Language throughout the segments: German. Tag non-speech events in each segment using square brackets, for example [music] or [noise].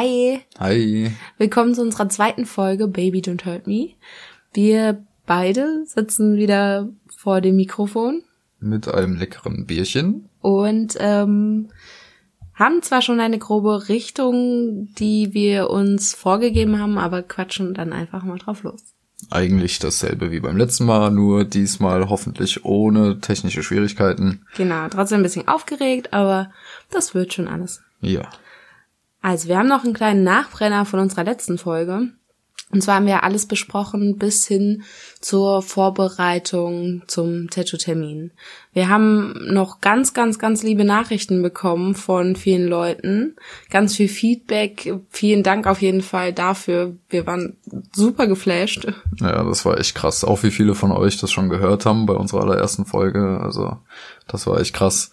Hi. Hi. Willkommen zu unserer zweiten Folge Baby Don't Hurt Me. Wir beide sitzen wieder vor dem Mikrofon. Mit einem leckeren Bierchen. Und ähm, haben zwar schon eine grobe Richtung, die wir uns vorgegeben haben, aber quatschen dann einfach mal drauf los. Eigentlich dasselbe wie beim letzten Mal, nur diesmal hoffentlich ohne technische Schwierigkeiten. Genau, trotzdem ein bisschen aufgeregt, aber das wird schon alles. Ja. Also, wir haben noch einen kleinen Nachbrenner von unserer letzten Folge. Und zwar haben wir alles besprochen bis hin zur Vorbereitung zum Tattoo-Termin. Wir haben noch ganz, ganz, ganz liebe Nachrichten bekommen von vielen Leuten. Ganz viel Feedback. Vielen Dank auf jeden Fall dafür. Wir waren super geflasht. Ja, das war echt krass. Auch wie viele von euch das schon gehört haben bei unserer allerersten Folge. Also, das war echt krass.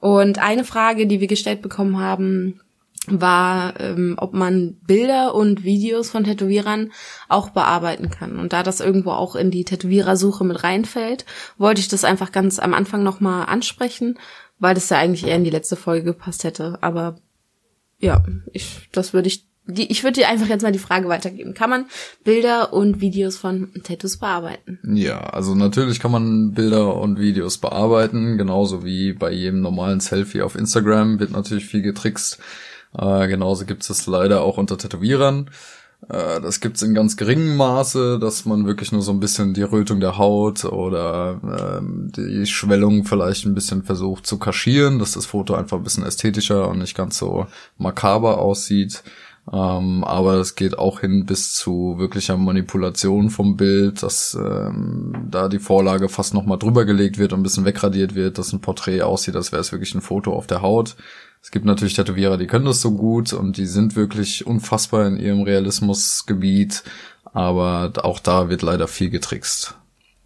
Und eine Frage, die wir gestellt bekommen haben, war, ähm, ob man Bilder und Videos von Tätowierern auch bearbeiten kann. Und da das irgendwo auch in die Tätowierersuche mit reinfällt, wollte ich das einfach ganz am Anfang nochmal ansprechen, weil das ja eigentlich eher in die letzte Folge gepasst hätte. Aber ja, ich, das würde ich, die, ich würde dir einfach jetzt mal die Frage weitergeben. Kann man Bilder und Videos von Tattoos bearbeiten? Ja, also natürlich kann man Bilder und Videos bearbeiten, genauso wie bei jedem normalen Selfie auf Instagram wird natürlich viel getrickst äh, genauso gibt es leider auch unter Tätowierern. Äh, das gibt es in ganz geringem Maße, dass man wirklich nur so ein bisschen die Rötung der Haut oder ähm, die Schwellung vielleicht ein bisschen versucht zu kaschieren, dass das Foto einfach ein bisschen ästhetischer und nicht ganz so makaber aussieht. Ähm, aber es geht auch hin bis zu wirklicher Manipulation vom Bild, dass ähm, da die Vorlage fast nochmal drüber gelegt wird und ein bisschen wegradiert wird, dass ein Porträt aussieht, als wäre es wirklich ein Foto auf der Haut. Es gibt natürlich Tätowierer, die können das so gut und die sind wirklich unfassbar in ihrem Realismusgebiet, aber auch da wird leider viel getrickst.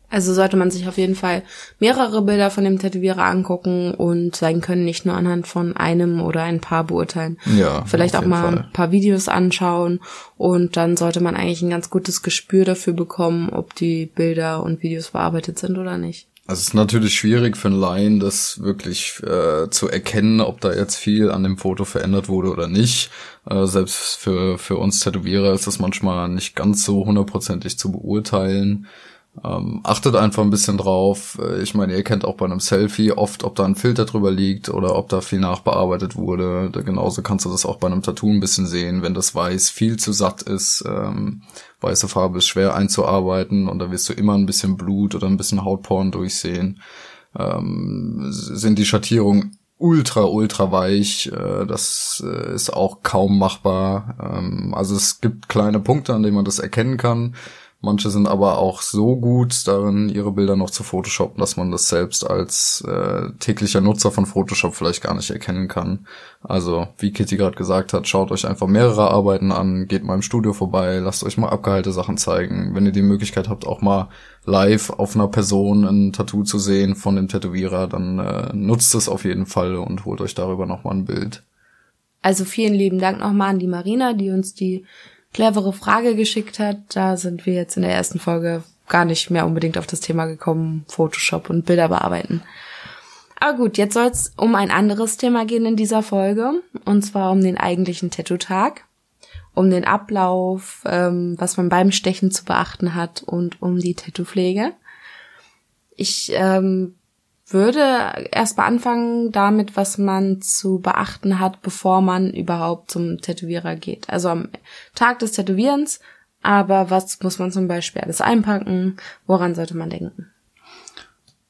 Also sollte man sich auf jeden Fall mehrere Bilder von dem Tätowierer angucken und sein Können nicht nur anhand von einem oder ein paar beurteilen. Ja. Vielleicht auch mal Fall. ein paar Videos anschauen und dann sollte man eigentlich ein ganz gutes Gespür dafür bekommen, ob die Bilder und Videos bearbeitet sind oder nicht. Also es ist natürlich schwierig für einen Laien, das wirklich äh, zu erkennen, ob da jetzt viel an dem Foto verändert wurde oder nicht. Äh, selbst für, für uns Tätowierer ist das manchmal nicht ganz so hundertprozentig zu beurteilen. Ähm, achtet einfach ein bisschen drauf. Äh, ich meine, ihr kennt auch bei einem Selfie oft, ob da ein Filter drüber liegt oder ob da viel nachbearbeitet wurde. Da genauso kannst du das auch bei einem Tattoo ein bisschen sehen. Wenn das Weiß viel zu satt ist, ähm, weiße Farbe ist schwer einzuarbeiten und da wirst du immer ein bisschen Blut oder ein bisschen Hautporn durchsehen. Ähm, sind die Schattierungen ultra, ultra weich. Äh, das äh, ist auch kaum machbar. Ähm, also es gibt kleine Punkte, an denen man das erkennen kann. Manche sind aber auch so gut darin, ihre Bilder noch zu Photoshoppen, dass man das selbst als äh, täglicher Nutzer von Photoshop vielleicht gar nicht erkennen kann. Also, wie Kitty gerade gesagt hat, schaut euch einfach mehrere Arbeiten an, geht mal im Studio vorbei, lasst euch mal abgeheilte Sachen zeigen. Wenn ihr die Möglichkeit habt, auch mal live auf einer Person ein Tattoo zu sehen von dem Tätowierer, dann äh, nutzt es auf jeden Fall und holt euch darüber nochmal ein Bild. Also vielen lieben Dank nochmal an die Marina, die uns die clevere Frage geschickt hat. Da sind wir jetzt in der ersten Folge gar nicht mehr unbedingt auf das Thema gekommen, Photoshop und Bilder bearbeiten. Aber gut, jetzt soll es um ein anderes Thema gehen in dieser Folge, und zwar um den eigentlichen Tattoo-Tag, um den Ablauf, ähm, was man beim Stechen zu beachten hat und um die Tattoo-Pflege. Ich ähm, würde erstmal anfangen damit, was man zu beachten hat, bevor man überhaupt zum Tätowierer geht. Also am Tag des Tätowierens, aber was muss man zum Beispiel alles einpacken? Woran sollte man denken?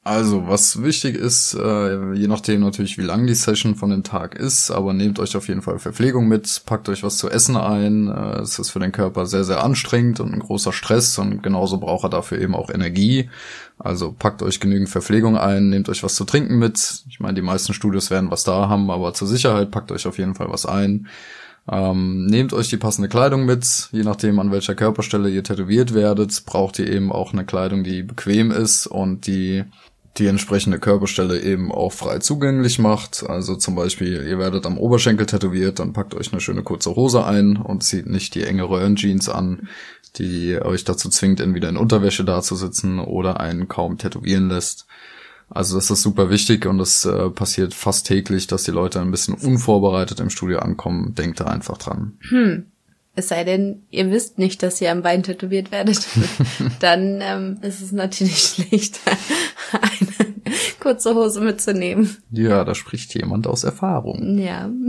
Also, was wichtig ist, äh, je nachdem natürlich, wie lang die Session von dem Tag ist, aber nehmt euch auf jeden Fall Verpflegung mit, packt euch was zu essen ein. Äh, es ist für den Körper sehr, sehr anstrengend und ein großer Stress und genauso braucht er dafür eben auch Energie. Also packt euch genügend Verpflegung ein, nehmt euch was zu trinken mit. Ich meine, die meisten Studios werden was da haben, aber zur Sicherheit packt euch auf jeden Fall was ein. Ähm, nehmt euch die passende Kleidung mit, je nachdem an welcher Körperstelle ihr tätowiert werdet, braucht ihr eben auch eine Kleidung, die bequem ist und die die entsprechende Körperstelle eben auch frei zugänglich macht. Also zum Beispiel, ihr werdet am Oberschenkel tätowiert, dann packt euch eine schöne kurze Hose ein und zieht nicht die enge Röhrenjeans an, die euch dazu zwingt, entweder in Unterwäsche dazusitzen oder einen kaum tätowieren lässt. Also das ist super wichtig und es äh, passiert fast täglich, dass die Leute ein bisschen unvorbereitet im Studio ankommen. Denkt da einfach dran. Hm. Es sei denn, ihr wisst nicht, dass ihr am Bein tätowiert werdet. [laughs] Dann ähm, ist es natürlich [laughs] schlecht, eine [laughs] kurze Hose mitzunehmen. Ja, da spricht jemand aus Erfahrung. Ja. [laughs]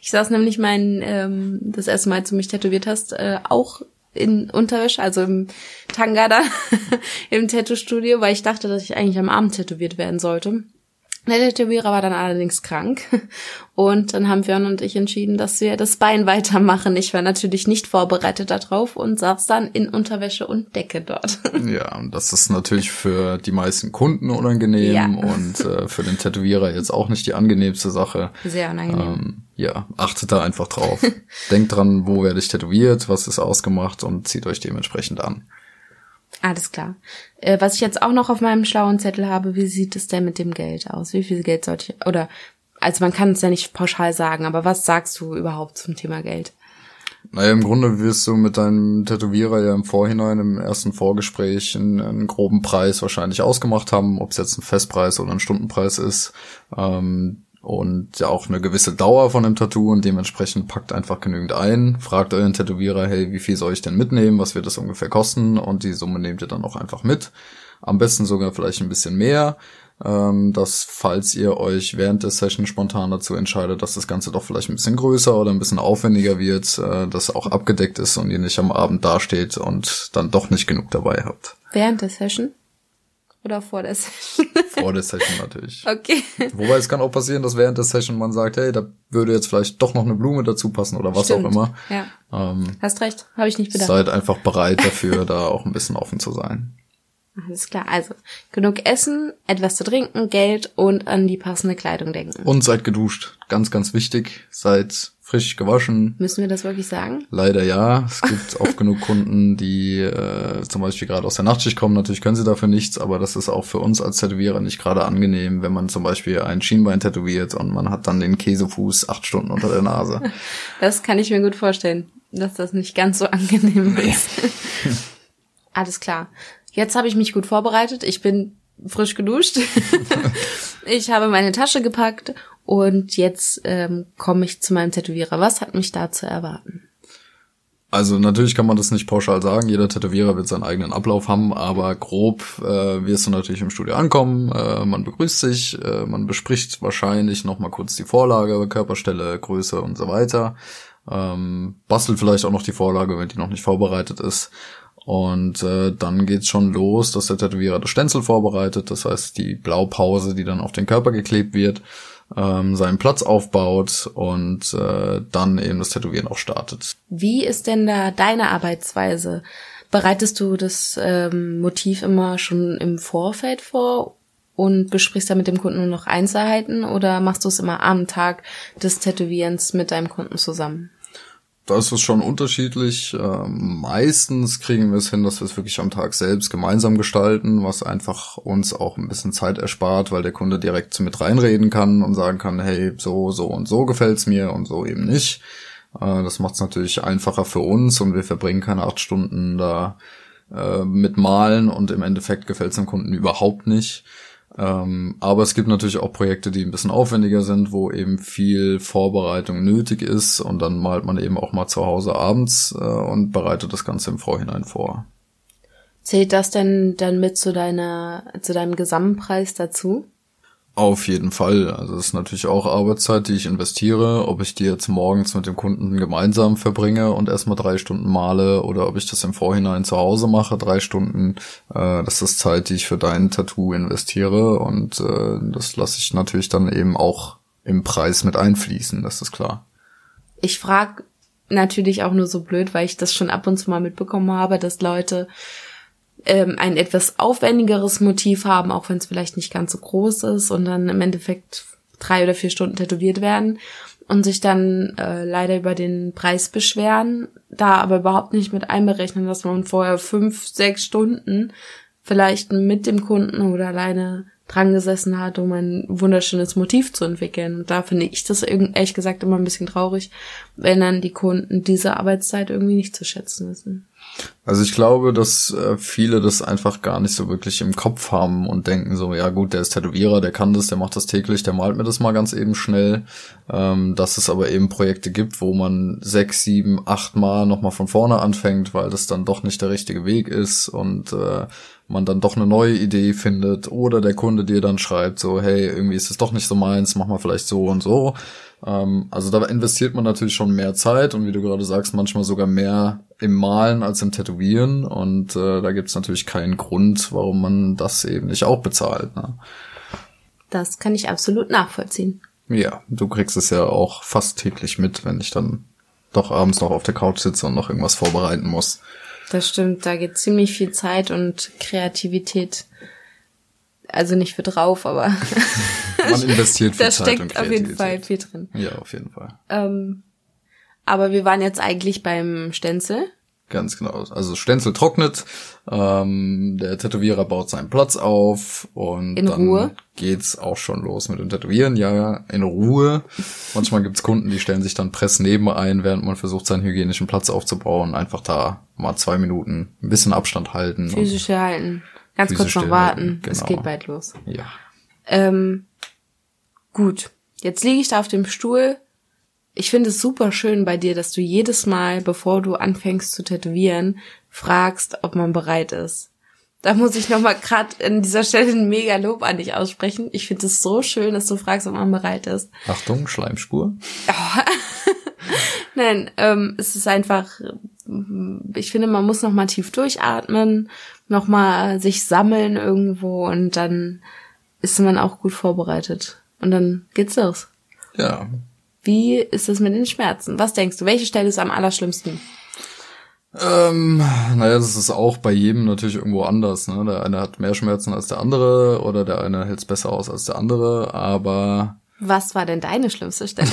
Ich saß nämlich mein, ähm, das erste Mal, als du mich tätowiert hast, äh, auch in Unterwäsche, also im Tanga da, [laughs] im Tattoo-Studio, weil ich dachte, dass ich eigentlich am Abend tätowiert werden sollte. Der Tätowierer war dann allerdings krank [laughs] und dann haben Björn und ich entschieden, dass wir das Bein weitermachen. Ich war natürlich nicht vorbereitet darauf und saß dann in Unterwäsche und Decke dort. [laughs] Ja, und das ist natürlich für die meisten Kunden unangenehm ja. [laughs] und äh, für den Tätowierer jetzt auch nicht die angenehmste Sache. Sehr unangenehm. Ähm, ja, achtet da einfach drauf. Denkt dran, wo werde ich tätowiert, was ist ausgemacht und zieht euch dementsprechend an. Alles klar. Äh, was ich jetzt auch noch auf meinem schlauen Zettel habe, wie sieht es denn mit dem Geld aus? Wie viel Geld sollte ich, oder, also man kann es ja nicht pauschal sagen, aber was sagst du überhaupt zum Thema Geld? Naja, im Grunde wirst du mit deinem Tätowierer ja im Vorhinein, im ersten Vorgespräch, einen, einen groben Preis wahrscheinlich ausgemacht haben, ob es jetzt ein Festpreis oder ein Stundenpreis ist. Ähm, und ja auch eine gewisse Dauer von dem Tattoo und dementsprechend packt einfach genügend ein, fragt euren Tätowierer, hey, wie viel soll ich denn mitnehmen, was wird das ungefähr kosten und die Summe nehmt ihr dann auch einfach mit. Am besten sogar vielleicht ein bisschen mehr, ähm, dass falls ihr euch während der Session spontan dazu entscheidet, dass das Ganze doch vielleicht ein bisschen größer oder ein bisschen aufwendiger wird, äh, dass auch abgedeckt ist und ihr nicht am Abend dasteht und dann doch nicht genug dabei habt. Während der Session? Oder vor der Session? vor der Session natürlich. [laughs] Okay. Wobei es kann auch passieren, dass während der Session man sagt, hey, da würde jetzt vielleicht doch noch eine Blume dazu passen oder was Stimmt. auch immer. Ja. Ähm, Hast recht, habe ich nicht bedacht. Seid einfach bereit dafür, da auch ein bisschen offen zu sein. Alles klar, also genug Essen, etwas zu trinken, Geld und an die passende Kleidung denken. Und seid geduscht. Ganz, ganz wichtig. Seid frisch gewaschen. Müssen wir das wirklich sagen? Leider ja. Es gibt [laughs] auch genug Kunden, die äh, zum Beispiel gerade aus der Nachtschicht kommen. Natürlich können sie dafür nichts, aber das ist auch für uns als Tätowierer nicht gerade angenehm, wenn man zum Beispiel ein Schienbein tätowiert und man hat dann den Käsefuß acht Stunden unter der Nase. [laughs] Das kann ich mir gut vorstellen, dass das nicht ganz so angenehm ist. [laughs] Alles klar. Jetzt habe ich mich gut vorbereitet. Ich bin frisch geduscht. ich habe meine Tasche gepackt und jetzt ähm, komme ich zu meinem Tätowierer. Was hat mich da zu erwarten? Also natürlich kann man das nicht pauschal sagen. Jeder Tätowierer wird seinen eigenen Ablauf haben, aber grob äh, wirst du natürlich im Studio ankommen. Äh, man begrüßt sich, äh, man bespricht wahrscheinlich noch mal kurz die Vorlage, Körperstelle, Größe und so weiter. Ähm, bastelt vielleicht auch noch die Vorlage, wenn die noch nicht vorbereitet ist. Und äh, dann geht's schon los, dass der Tätowierer das Stenzel vorbereitet, das heißt die Blaupause, die dann auf den Körper geklebt wird, ähm, seinen Platz aufbaut und äh, dann eben das Tätowieren auch startet. Wie ist denn da deine Arbeitsweise? Bereitest du das ähm, Motiv immer schon im Vorfeld vor und besprichst da mit dem Kunden nur noch Einzelheiten oder machst du es immer am Tag des Tätowierens mit deinem Kunden zusammen? Da ist es schon unterschiedlich. Ähm, meistens kriegen wir es hin, dass wir es wirklich am Tag selbst gemeinsam gestalten, was einfach uns auch ein bisschen Zeit erspart, weil der Kunde direkt mit reinreden kann und sagen kann, hey, so, so und so gefällt's mir und so eben nicht. Äh, das macht es natürlich einfacher für uns und wir verbringen keine acht Stunden da äh, mit Malen und im Endeffekt gefällt's dem Kunden überhaupt nicht. Ähm, aber es gibt natürlich auch Projekte, die ein bisschen aufwendiger sind, wo eben viel Vorbereitung nötig ist und dann malt man eben auch mal zu Hause abends äh, und bereitet das Ganze im Vorhinein vor. Zählt das denn dann mit zu deiner, zu deinem Gesamtpreis dazu? Auf jeden Fall. Also es ist natürlich auch Arbeitszeit, die ich investiere. Ob ich die jetzt morgens mit dem Kunden gemeinsam verbringe und erstmal drei Stunden male oder ob ich das im Vorhinein zu Hause mache, drei Stunden, äh, das ist Zeit, die ich für dein Tattoo investiere und äh, das lasse ich natürlich dann eben auch im Preis mit einfließen, das ist klar. Ich frage natürlich auch nur so blöd, weil ich das schon ab und zu mal mitbekommen habe, dass Leute ähm, ein etwas aufwendigeres Motiv haben, auch wenn es vielleicht nicht ganz so groß ist und dann im Endeffekt drei oder vier Stunden tätowiert werden und sich dann äh, leider über den Preis beschweren, da aber überhaupt nicht mit einberechnen, dass man vorher fünf, sechs Stunden vielleicht mit dem Kunden oder alleine dran gesessen hat, um ein wunderschönes Motiv zu entwickeln. Und da finde ich das ehrlich gesagt immer ein bisschen traurig, wenn dann die Kunden diese Arbeitszeit irgendwie nicht zu schätzen wissen. Also ich glaube, dass äh, viele das einfach gar nicht so wirklich im Kopf haben und denken so, ja gut, der ist Tätowierer, der kann das, der macht das täglich, der malt mir das mal ganz eben schnell. Ähm, dass es aber eben Projekte gibt, wo man sechs, sieben, acht Mal nochmal von vorne anfängt, weil das dann doch nicht der richtige Weg ist und äh, man dann doch eine neue Idee findet oder der Kunde dir dann schreibt so, hey, irgendwie ist es doch nicht so meins, mach mal vielleicht so und so. Ähm, also da investiert man natürlich schon mehr Zeit und wie du gerade sagst, manchmal sogar mehr im Malen als im Tätowieren und äh, da gibt es natürlich keinen Grund, warum man das eben nicht auch bezahlt. Ne? Das kann ich absolut nachvollziehen. Ja, du kriegst es ja auch fast täglich mit, wenn ich dann doch abends noch auf der Couch sitze und noch irgendwas vorbereiten muss. Das stimmt, da geht ziemlich viel Zeit und Kreativität. Also nicht für drauf, aber [laughs] man investiert viel da Zeit steckt auf jeden Fall viel drin. Ja, auf jeden Fall. Ähm, aber wir waren jetzt eigentlich beim Stenzel. Ganz genau. Also Stenzel trocknet, ähm, der Tätowierer baut seinen Platz auf und In dann Ruhe? geht's auch schon los mit dem Tätowieren. Ja, in Ruhe. Manchmal gibt's Kunden, die stellen sich dann Press neben ein, während man versucht, seinen hygienischen Platz aufzubauen. Einfach da mal zwei Minuten ein bisschen Abstand halten. Physisch halten. Ganz kurz noch warten. stillhalten, Es genau. geht bald los. Ja. Ähm, gut. Jetzt liege ich da auf dem Stuhl. Ich finde es super schön bei dir, dass du jedes Mal, bevor du anfängst zu tätowieren, fragst, ob man bereit ist. Da muss ich nochmal gerade an dieser Stelle ein mega Lob an dich aussprechen. Ich finde es so schön, dass du fragst, ob man bereit ist. Achtung, Schleimspur. [laughs] Nein, ähm, es ist einfach, ich finde, man muss nochmal tief durchatmen, nochmal sich sammeln irgendwo und dann ist man auch gut vorbereitet. Und dann geht's los. Ja. Wie ist es mit den Schmerzen? Was denkst du? Welche Stelle ist am allerschlimmsten? Ähm, naja, das ist auch bei jedem natürlich irgendwo anders. Ne? Der eine hat mehr Schmerzen als der andere oder der eine hält's besser aus als der andere, aber Was war denn deine schlimmste Stelle?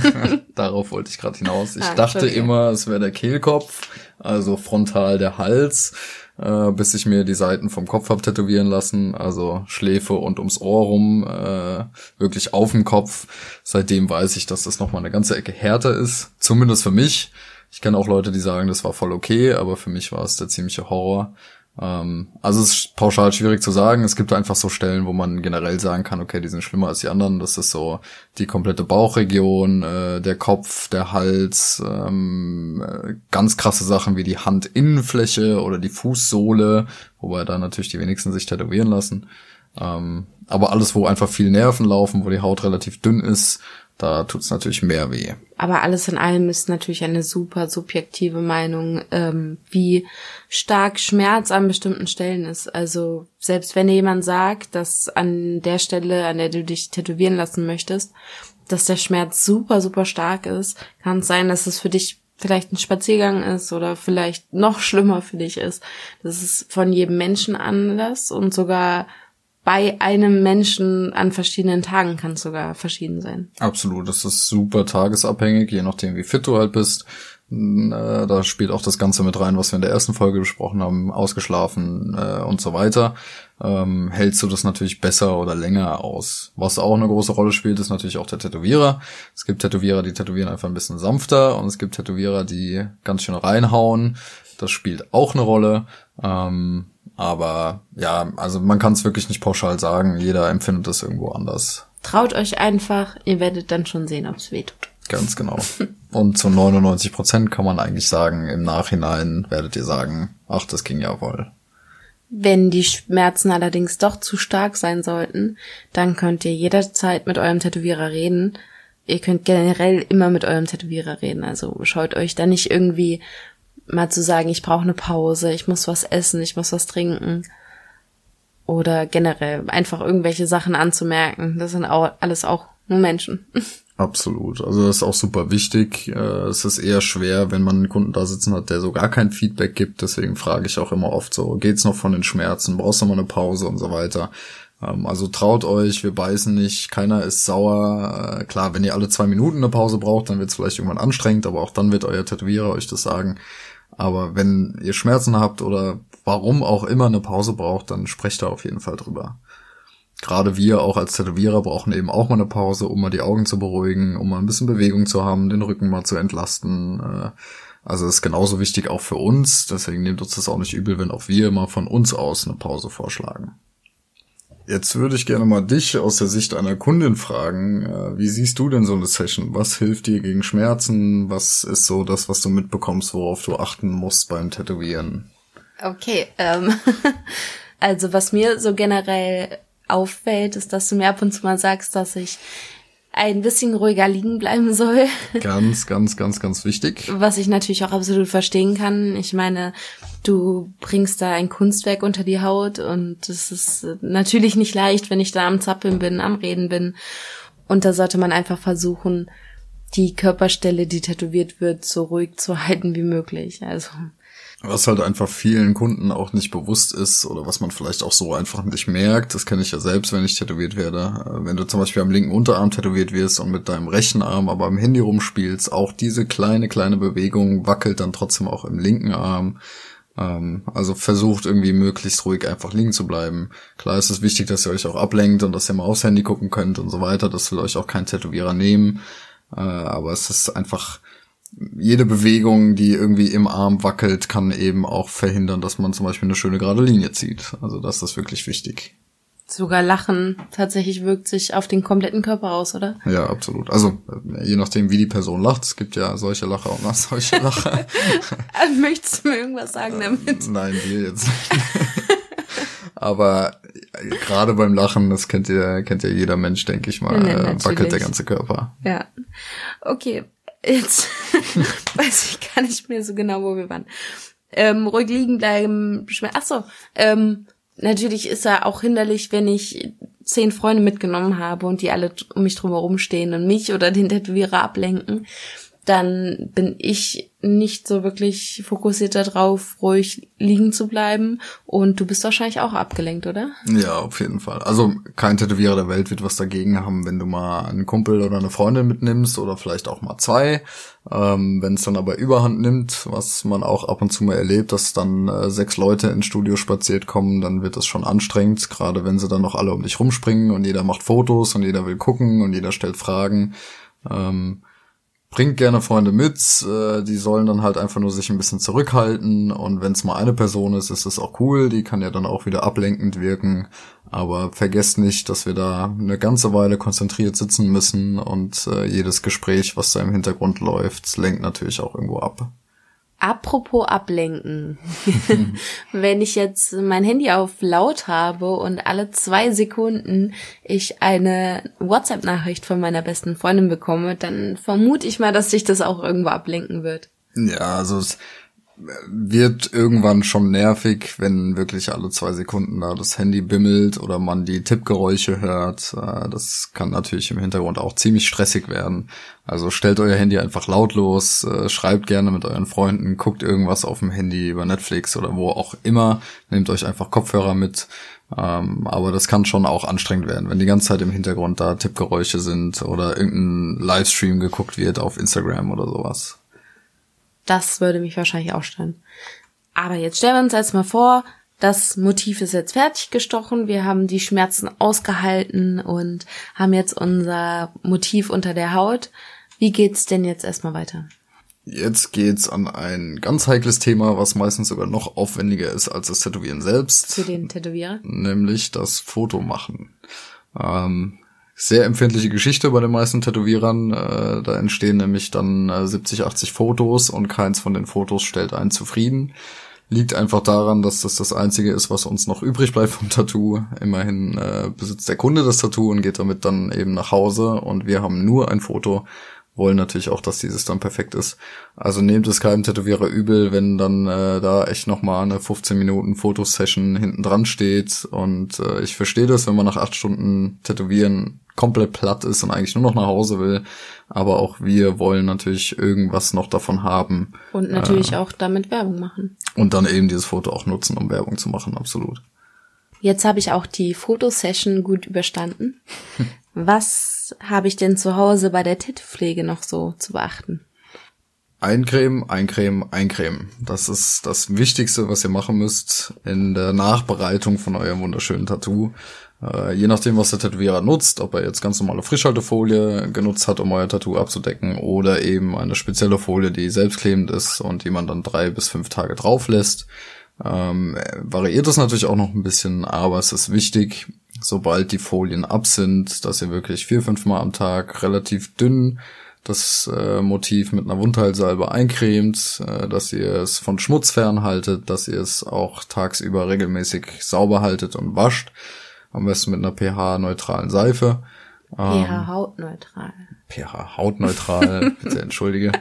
[laughs] Darauf wollte ich gerade hinaus. Ich Ah, dachte immer, es wäre der Kehlkopf, also frontal der Hals, äh, bis ich mir die Seiten vom Kopf hab tätowieren lassen, also Schläfe und ums Ohr rum, äh, wirklich auf dem Kopf. Seitdem weiß ich, dass das nochmal eine ganze Ecke härter ist, zumindest für mich. Ich kenne auch Leute, die sagen, das war voll okay, aber für mich war es der ziemliche Horror. Ähm, also es ist pauschal schwierig zu sagen. Es gibt einfach so Stellen, wo man generell sagen kann, okay, die sind schlimmer als die anderen. Das ist so die komplette Bauchregion, äh, der Kopf, der Hals, ähm, äh, ganz krasse Sachen wie die Handinnenfläche oder die Fußsohle, wobei da natürlich die wenigsten sich tätowieren lassen. Ähm, aber alles, wo einfach viel Nerven laufen, wo die Haut relativ dünn ist, da tut's natürlich mehr weh. Aber alles in allem ist natürlich eine super subjektive Meinung, ähm, wie stark Schmerz an bestimmten Stellen ist. Also selbst wenn dir jemand sagt, dass an der Stelle, an der du dich tätowieren lassen möchtest, dass der Schmerz super, super stark ist, kann es sein, dass es für dich vielleicht ein Spaziergang ist oder vielleicht noch schlimmer für dich ist. Das ist von jedem Menschen anders und sogar bei einem Menschen an verschiedenen Tagen kann es sogar verschieden sein. Absolut, das ist super tagesabhängig, je nachdem wie fit du halt bist. Äh, Da spielt auch das Ganze mit rein, was wir in der ersten Folge besprochen haben, ausgeschlafen äh, und so weiter. Ähm, hältst du das natürlich besser oder länger aus. Was auch eine große Rolle spielt, ist natürlich auch der Tätowierer. Es gibt Tätowierer, die tätowieren einfach ein bisschen sanfter und es gibt Tätowierer, die ganz schön reinhauen. Das spielt auch eine Rolle. Ähm, aber ja, also man kann es wirklich nicht pauschal sagen. Jeder empfindet das irgendwo anders. Traut euch einfach, ihr werdet dann schon sehen, ob es weh tut. Ganz genau. [laughs] Und zu 99 Prozent kann man eigentlich sagen, im Nachhinein werdet ihr sagen, ach, das ging ja wohl. Wenn die Schmerzen allerdings doch zu stark sein sollten, dann könnt ihr jederzeit mit eurem Tätowierer reden. Ihr könnt generell immer mit eurem Tätowierer reden. Also schaut euch da nicht irgendwie mal zu sagen, ich brauche eine Pause, ich muss was essen, ich muss was trinken. Oder generell einfach irgendwelche Sachen anzumerken. Das sind auch alles auch nur Menschen. [laughs] Absolut. Also das ist auch super wichtig. Äh, Es ist eher schwer, wenn man einen Kunden da sitzen hat, der so gar kein Feedback gibt. Deswegen frage ich auch immer oft so, geht's noch von den Schmerzen? Brauchst du mal eine Pause und so weiter? Ähm, Also traut euch, wir beißen nicht, keiner ist sauer. Äh, Klar, wenn ihr alle zwei Minuten eine Pause braucht, dann wird es vielleicht irgendwann anstrengend, aber auch dann wird euer Tätowierer euch das sagen. Aber wenn ihr Schmerzen habt oder warum auch immer eine Pause braucht, dann sprecht da auf jeden Fall drüber. gerade wir auch als Tätowierer brauchen eben auch mal eine Pause, um mal die Augen zu beruhigen, um mal ein bisschen Bewegung zu haben, den Rücken mal zu entlasten. Äh, also ist genauso wichtig auch für uns. Deswegen nehmt uns das auch nicht übel, wenn auch wir mal von uns aus eine Pause vorschlagen. Jetzt würde ich gerne mal dich aus der Sicht einer Kundin fragen. Äh, wie siehst du denn so eine Session? Was hilft dir gegen Schmerzen? Was ist so das, was du mitbekommst, worauf du achten musst beim Tätowieren? Okay, ähm, [laughs] also was mir so generell auffällt, ist, dass du mir ab und zu mal sagst, dass ich ein bisschen ruhiger liegen bleiben soll. [laughs] Ganz, ganz, ganz, ganz wichtig. Was ich natürlich auch absolut verstehen kann. Ich meine, du bringst da ein Kunstwerk unter die Haut und es ist natürlich nicht leicht, wenn ich da am Zappeln bin, am Reden bin. Und da sollte man einfach versuchen, die Körperstelle, die tätowiert wird, so ruhig zu halten wie möglich. Also was halt einfach vielen Kunden auch nicht bewusst ist oder was man vielleicht auch so einfach nicht merkt, das kenne ich ja selbst, wenn ich tätowiert werde. Äh, wenn du zum Beispiel am linken Unterarm tätowiert wirst und mit deinem rechten Arm aber am Handy rumspielst, auch diese kleine, kleine Bewegung wackelt dann trotzdem auch im linken Arm. Ähm, also versucht irgendwie möglichst ruhig einfach liegen zu bleiben. Klar ist es wichtig, dass ihr euch auch ablenkt und dass ihr mal aufs Handy gucken könnt und so weiter. Das will euch auch kein Tätowierer nehmen. Äh, aber es ist einfach jede Bewegung, die irgendwie im Arm wackelt, kann eben auch verhindern, dass man zum Beispiel eine schöne gerade Linie zieht. Also das ist wirklich wichtig. Sogar Lachen tatsächlich wirkt sich auf den kompletten Körper aus, oder? Ja, absolut. Also je nachdem, wie die Person lacht. Es gibt ja solche Lacher und solche [laughs] Lacher. [laughs] Möchtest du mir irgendwas sagen damit? Nein, dir jetzt nicht. [laughs] Aber gerade beim Lachen, das kennt ihr, kennt ja jeder Mensch, denke ich mal, ja, wackelt der ganze Körper. Ja. Okay, jetzt [laughs] weiß ich gar nicht mehr so genau, wo wir waren. Ähm, ruhig liegen bleiben. Ach so, ähm, natürlich ist er auch hinderlich, wenn ich zehn Freunde mitgenommen habe und die alle um mich drumherum stehen und mich oder den Tätowierer ablenken dann bin ich nicht so wirklich fokussiert darauf, ruhig liegen zu bleiben. Und du bist wahrscheinlich auch abgelenkt, oder? Ja, auf jeden Fall. Also kein Tätowierer der Welt wird was dagegen haben, wenn du mal einen Kumpel oder eine Freundin mitnimmst oder vielleicht auch mal zwei. Ähm, wenn es dann aber überhand nimmt, was man auch ab und zu mal erlebt, dass dann äh, sechs Leute ins Studio spaziert kommen, dann wird das schon anstrengend, gerade wenn sie dann noch alle um dich rumspringen und jeder macht Fotos und jeder will gucken und jeder stellt Fragen. Ähm, bringt gerne Freunde mit, äh, die sollen dann halt einfach nur sich ein bisschen zurückhalten und wenn es mal eine Person ist, ist es auch cool, die kann ja dann auch wieder ablenkend wirken, aber vergesst nicht, dass wir da eine ganze Weile konzentriert sitzen müssen und äh, jedes Gespräch, was da im Hintergrund läuft, lenkt natürlich auch irgendwo ab. Apropos ablenken. [laughs] Wenn ich jetzt mein Handy auf laut habe und alle zwei Sekunden ich eine WhatsApp-Nachricht von meiner besten Freundin bekomme, dann vermute ich mal, dass sich das auch irgendwo ablenken wird. Ja, also es wird irgendwann schon nervig, wenn wirklich alle zwei Sekunden da das Handy bimmelt oder man die Tippgeräusche hört. Äh, das kann natürlich im Hintergrund auch ziemlich stressig werden. Also stellt euer Handy einfach lautlos, äh, schreibt gerne mit euren Freunden, guckt irgendwas auf dem Handy über Netflix oder wo auch immer. Nehmt euch einfach Kopfhörer mit. Ähm, aber das kann schon auch anstrengend werden, wenn die ganze Zeit im Hintergrund da Tippgeräusche sind oder irgendein Livestream geguckt wird auf Instagram oder sowas. Das würde mich wahrscheinlich auch stören. Aber jetzt stellen wir uns jetzt mal vor, das Motiv ist jetzt fertig gestochen, wir haben die Schmerzen ausgehalten und haben jetzt unser Motiv unter der Haut. Wie geht's denn jetzt erstmal weiter? Jetzt geht's an ein ganz heikles Thema, was meistens sogar noch aufwendiger ist als das Tätowieren selbst. Zu den Tätowierer? Nämlich das Foto machen. Ähm, sehr empfindliche Geschichte bei den meisten Tätowierern. Äh, da entstehen nämlich dann äh, 70, 80 Fotos und keins von den Fotos stellt einen zufrieden. Liegt einfach daran, dass das das Einzige ist, was uns noch übrig bleibt vom Tattoo. Immerhin äh, besitzt der Kunde das Tattoo und geht damit dann eben nach Hause und wir haben nur ein Foto, wollen natürlich auch, dass dieses dann perfekt ist. Also nehmt es keinem Tätowierer übel, wenn dann äh, da echt nochmal eine 15 Minuten Fotosession hinten dran steht. Und äh, ich verstehe das, wenn man nach acht Stunden Tätowieren komplett platt ist und eigentlich nur noch nach Hause will. Aber auch wir wollen natürlich irgendwas noch davon haben. Und natürlich äh, auch damit Werbung machen. Und dann eben dieses Foto auch nutzen, um Werbung zu machen, absolut. Jetzt habe ich auch die Fotosession gut überstanden. [laughs] Was habe ich denn zu Hause bei der Titpflege noch so zu beachten? Eincremen, eincremen, eincremen. Das ist das Wichtigste, was ihr machen müsst in der Nachbereitung von eurem wunderschönen Tattoo. Äh, je nachdem, was der Tätowierer nutzt, ob er jetzt ganz normale Frischhaltefolie genutzt hat, um euer Tattoo abzudecken, oder eben eine spezielle Folie, die selbstklebend ist und die man dann drei bis fünf Tage drauf lässt. Ähm, variiert es natürlich auch noch ein bisschen, aber es ist wichtig, sobald die Folien ab sind, dass ihr wirklich vier, fünf Mal am Tag relativ dünn das äh, Motiv mit einer Wundheilsalbe eincremt, äh, dass ihr es von Schmutz fernhaltet, dass ihr es auch tagsüber regelmäßig sauber haltet und wascht. Am besten mit einer pH-neutralen Seife. pH-hautneutral. pH-hautneutral, [laughs] bitte entschuldige.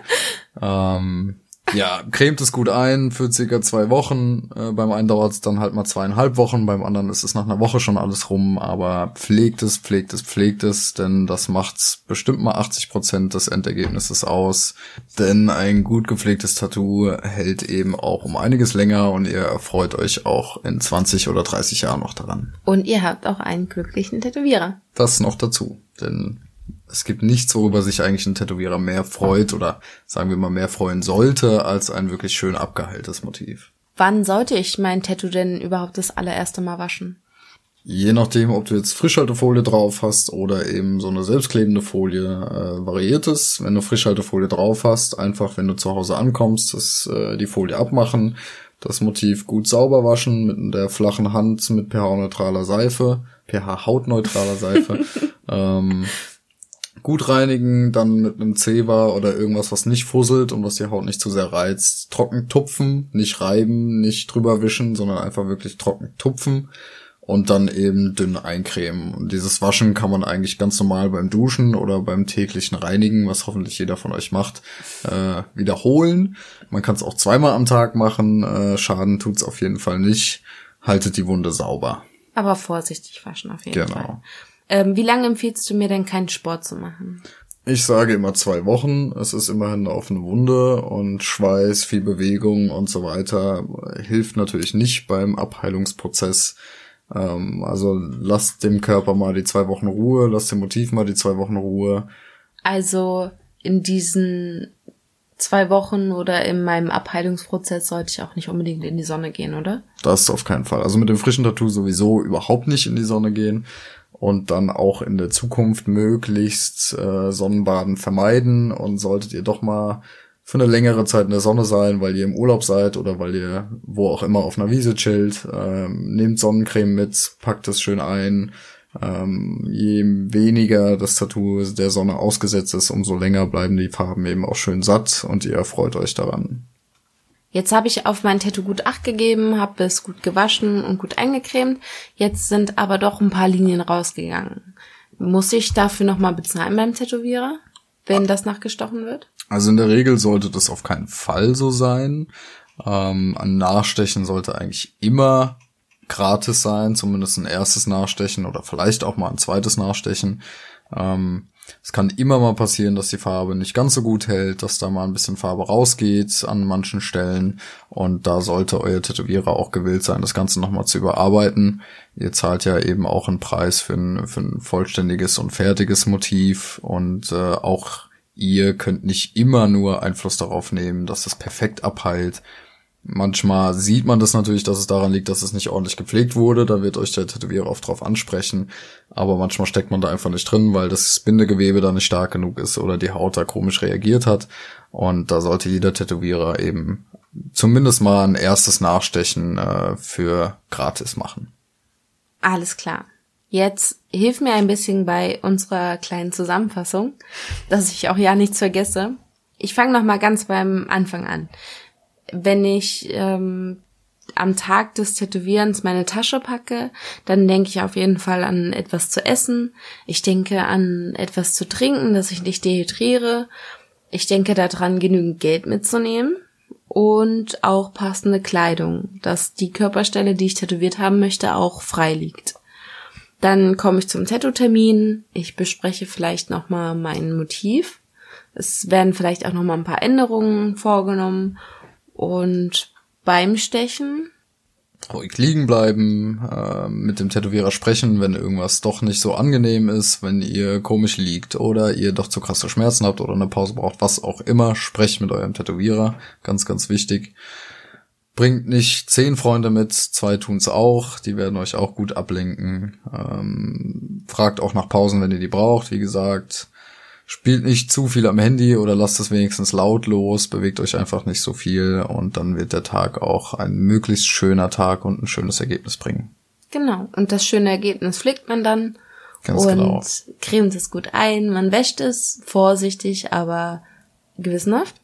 ähm, ja, cremt es gut ein für circa zwei Wochen. Äh, beim einen dauert es dann halt mal zweieinhalb Wochen, beim anderen ist es nach einer Woche schon alles rum, aber pflegt es, pflegt es, pflegt es, denn das macht's bestimmt mal 80 Prozent des Endergebnisses aus. Denn ein gut gepflegtes Tattoo hält eben auch um einiges länger und ihr erfreut euch auch in 20 oder 30 Jahren noch daran. Und ihr habt auch einen glücklichen Tätowierer. Das noch dazu, denn es gibt nichts, worüber sich eigentlich ein Tätowierer mehr freut oder sagen wir mal mehr freuen sollte, als ein wirklich schön abgeheiltes Motiv. Wann sollte ich mein Tattoo denn überhaupt das allererste Mal waschen? Je nachdem, ob du jetzt Frischhaltefolie drauf hast oder eben so eine selbstklebende Folie, äh, variiert es. Wenn du Frischhaltefolie drauf hast, einfach wenn du zu Hause ankommst, das, äh, die Folie abmachen, das Motiv gut sauber waschen mit der flachen Hand mit pH-neutraler Seife, pH-hautneutraler Seife. [laughs] ähm, gut reinigen, dann mit einem Zewa oder irgendwas, was nicht fusselt und was die Haut nicht zu sehr reizt. Trocken tupfen, nicht reiben, nicht drüber wischen, sondern einfach wirklich trocken tupfen und dann eben dünn eincremen. Und dieses Waschen kann man eigentlich ganz normal beim Duschen oder beim täglichen Reinigen, was hoffentlich jeder von euch macht, äh, wiederholen. Man kann es auch zweimal am Tag machen. Äh, Schaden tut's auf jeden Fall nicht. Haltet die Wunde sauber. Aber vorsichtig waschen auf jeden Genau. Fall. Ähm, wie lange empfiehlst du mir denn keinen Sport zu machen? Ich sage immer zwei Wochen. Es ist immerhin eine offene Wunde und Schweiß, viel Bewegung und so weiter hilft natürlich nicht beim Abheilungsprozess. Ähm, also lasst dem Körper mal die zwei Wochen Ruhe, lasst dem Motiv mal die zwei Wochen Ruhe. Also in diesen zwei Wochen oder in meinem Abheilungsprozess sollte ich auch nicht unbedingt in die Sonne gehen, oder? Das auf keinen Fall. Also mit dem frischen Tattoo sowieso überhaupt nicht in die Sonne gehen und dann auch in der Zukunft möglichst äh, Sonnenbaden vermeiden und solltet ihr doch mal für eine längere Zeit in der Sonne sein, weil ihr im Urlaub seid oder weil ihr wo auch immer auf einer Wiese chillt, ähm, nehmt Sonnencreme mit, packt es schön ein. Ähm, je weniger das Tattoo der Sonne ausgesetzt ist, umso länger bleiben die Farben eben auch schön satt und ihr erfreut euch daran. Jetzt habe ich auf mein Tattoo gut Acht gegeben, habe es gut gewaschen und gut eingecremt. Jetzt sind aber doch ein paar Linien rausgegangen. Muss ich dafür nochmal bezahlen beim Tätowierer, wenn das nachgestochen wird? Also in der Regel sollte das auf keinen Fall so sein. Ähm, ein Nachstechen sollte eigentlich immer gratis sein, zumindest ein erstes Nachstechen oder vielleicht auch mal ein zweites Nachstechen. Ähm, es kann immer mal passieren, dass die Farbe nicht ganz so gut hält, dass da mal ein bisschen Farbe rausgeht an manchen Stellen und da sollte euer Tätowierer auch gewillt sein, das Ganze nochmal zu überarbeiten. Ihr zahlt ja eben auch einen Preis für ein, für ein vollständiges und fertiges Motiv und äh, auch ihr könnt nicht immer nur Einfluss darauf nehmen, dass das perfekt abheilt. Manchmal sieht man das natürlich, dass es daran liegt, dass es nicht ordentlich gepflegt wurde. Da wird euch der Tätowierer oft drauf ansprechen. Aber manchmal steckt man da einfach nicht drin, weil das Bindegewebe da nicht stark genug ist oder die Haut da komisch reagiert hat. Und da sollte jeder Tätowierer eben zumindest mal ein erstes Nachstechen äh, für gratis machen. Alles klar. Jetzt hilf mir ein bisschen bei unserer kleinen Zusammenfassung, dass ich auch ja nichts vergesse. Ich fange noch mal ganz beim Anfang an. Wenn ich ähm, am Tag des Tätowierens meine Tasche packe, dann denke ich auf jeden Fall an etwas zu essen. Ich denke an etwas zu trinken, dass ich nicht dehydriere. Ich denke daran, genügend Geld mitzunehmen und auch passende Kleidung, dass die Körperstelle, die ich tätowiert haben möchte, auch frei liegt. Dann komme ich zum Tattoo-Termin. Ich bespreche vielleicht nochmal mein Motiv. Es werden vielleicht auch nochmal ein paar Änderungen vorgenommen. Und beim Stechen ruhig liegen bleiben, äh, mit dem Tätowierer sprechen, wenn irgendwas doch nicht so angenehm ist, wenn ihr komisch liegt oder ihr doch zu krasse Schmerzen habt oder eine Pause braucht, was auch immer, sprecht mit eurem Tätowierer, ganz, ganz wichtig. Bringt nicht zehn Freunde mit, zwei tun's auch, die werden euch auch gut ablenken. Ähm, fragt auch nach Pausen, wenn ihr die braucht, wie gesagt. Spielt nicht zu viel am Handy oder lasst es wenigstens lautlos, bewegt euch einfach nicht so viel und dann wird der Tag auch ein möglichst schöner Tag und ein schönes Ergebnis bringen. Genau. Und das schöne Ergebnis pflegt man dann Ganz und genau. cremt es gut ein. Man wäscht es vorsichtig, aber gewissenhaft.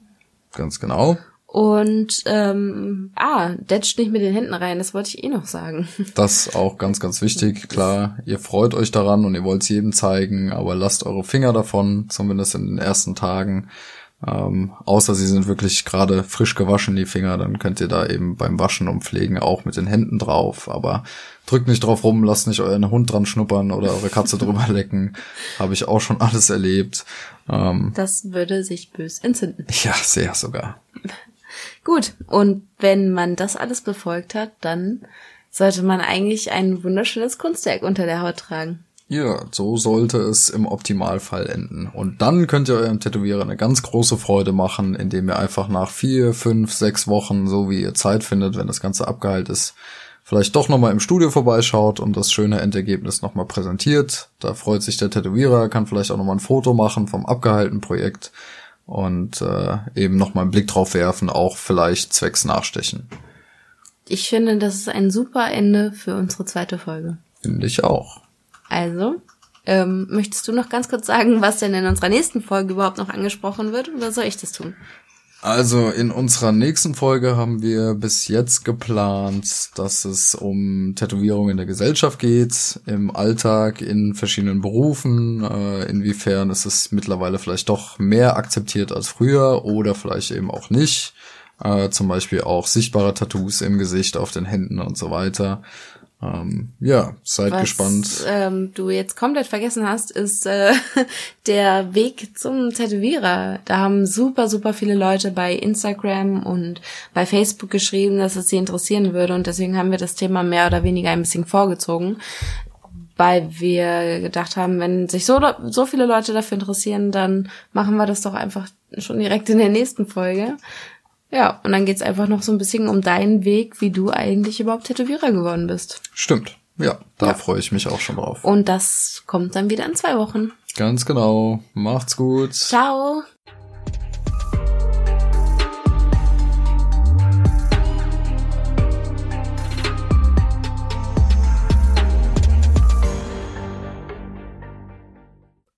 Ganz genau. Und ähm, ah, detscht nicht mit den Händen rein, das wollte ich eh noch sagen. [laughs] Das auch ganz, ganz wichtig. Klar, ihr freut euch daran und ihr wollt es jedem zeigen, aber lasst eure Finger davon, zumindest in den ersten Tagen. Ähm, außer sie sind wirklich gerade frisch gewaschen, die Finger, dann könnt ihr da eben beim Waschen und Pflegen auch mit den Händen drauf. Aber drückt nicht drauf rum, lasst nicht euren Hund dran schnuppern oder eure Katze [laughs] drüber lecken. Habe ich auch schon alles erlebt. Ähm, Das würde sich bös entzünden. ja, sehr sogar. Gut, und wenn man das alles befolgt hat, dann sollte man eigentlich ein wunderschönes Kunstwerk unter der Haut tragen. Ja, so sollte es im Optimalfall enden. Und dann könnt ihr eurem Tätowierer eine ganz große Freude machen, indem ihr einfach nach vier, fünf, sechs Wochen, so wie ihr Zeit findet, wenn das Ganze abgeheilt ist, vielleicht doch nochmal im Studio vorbeischaut und das schöne Endergebnis nochmal präsentiert. Da freut sich der Tätowierer, kann vielleicht auch nochmal ein Foto machen vom abgeheilten Projekt und äh, eben nochmal einen Blick drauf werfen, auch vielleicht zwecks Nachstechen. Ich finde, das ist ein super Ende für unsere zweite Folge. Finde ich auch. Also, ähm, möchtest du noch ganz kurz sagen, was denn in unserer nächsten Folge überhaupt noch angesprochen wird, oder soll ich das tun? Also in unserer nächsten Folge haben wir bis jetzt geplant, dass es um Tätowierung in der Gesellschaft geht, im Alltag, in verschiedenen Berufen. Äh, inwiefern ist es mittlerweile vielleicht doch mehr akzeptiert als früher oder vielleicht eben auch nicht. Äh, zum Beispiel auch sichtbare Tattoos im Gesicht, auf den Händen und so weiter. Ähm, ja, seid Was gespannt. ähm, du jetzt komplett vergessen hast, ist äh, [laughs] der Weg zum Tätowierer. Da haben super, super viele Leute bei Instagram und bei Facebook geschrieben, dass es sie interessieren würde. Und deswegen haben wir das Thema mehr oder weniger ein bisschen vorgezogen. Weil wir gedacht haben, wenn sich so, so viele Leute dafür interessieren, dann machen wir das doch einfach schon direkt in der nächsten Folge. Ja, und dann geht's einfach noch so ein bisschen um deinen Weg, wie du eigentlich überhaupt Tätowierer geworden bist. Stimmt. Ja, da Ja. freue ich mich auch schon drauf. Und das kommt dann wieder in zwei Wochen. Ganz genau. Macht's gut. Ciao!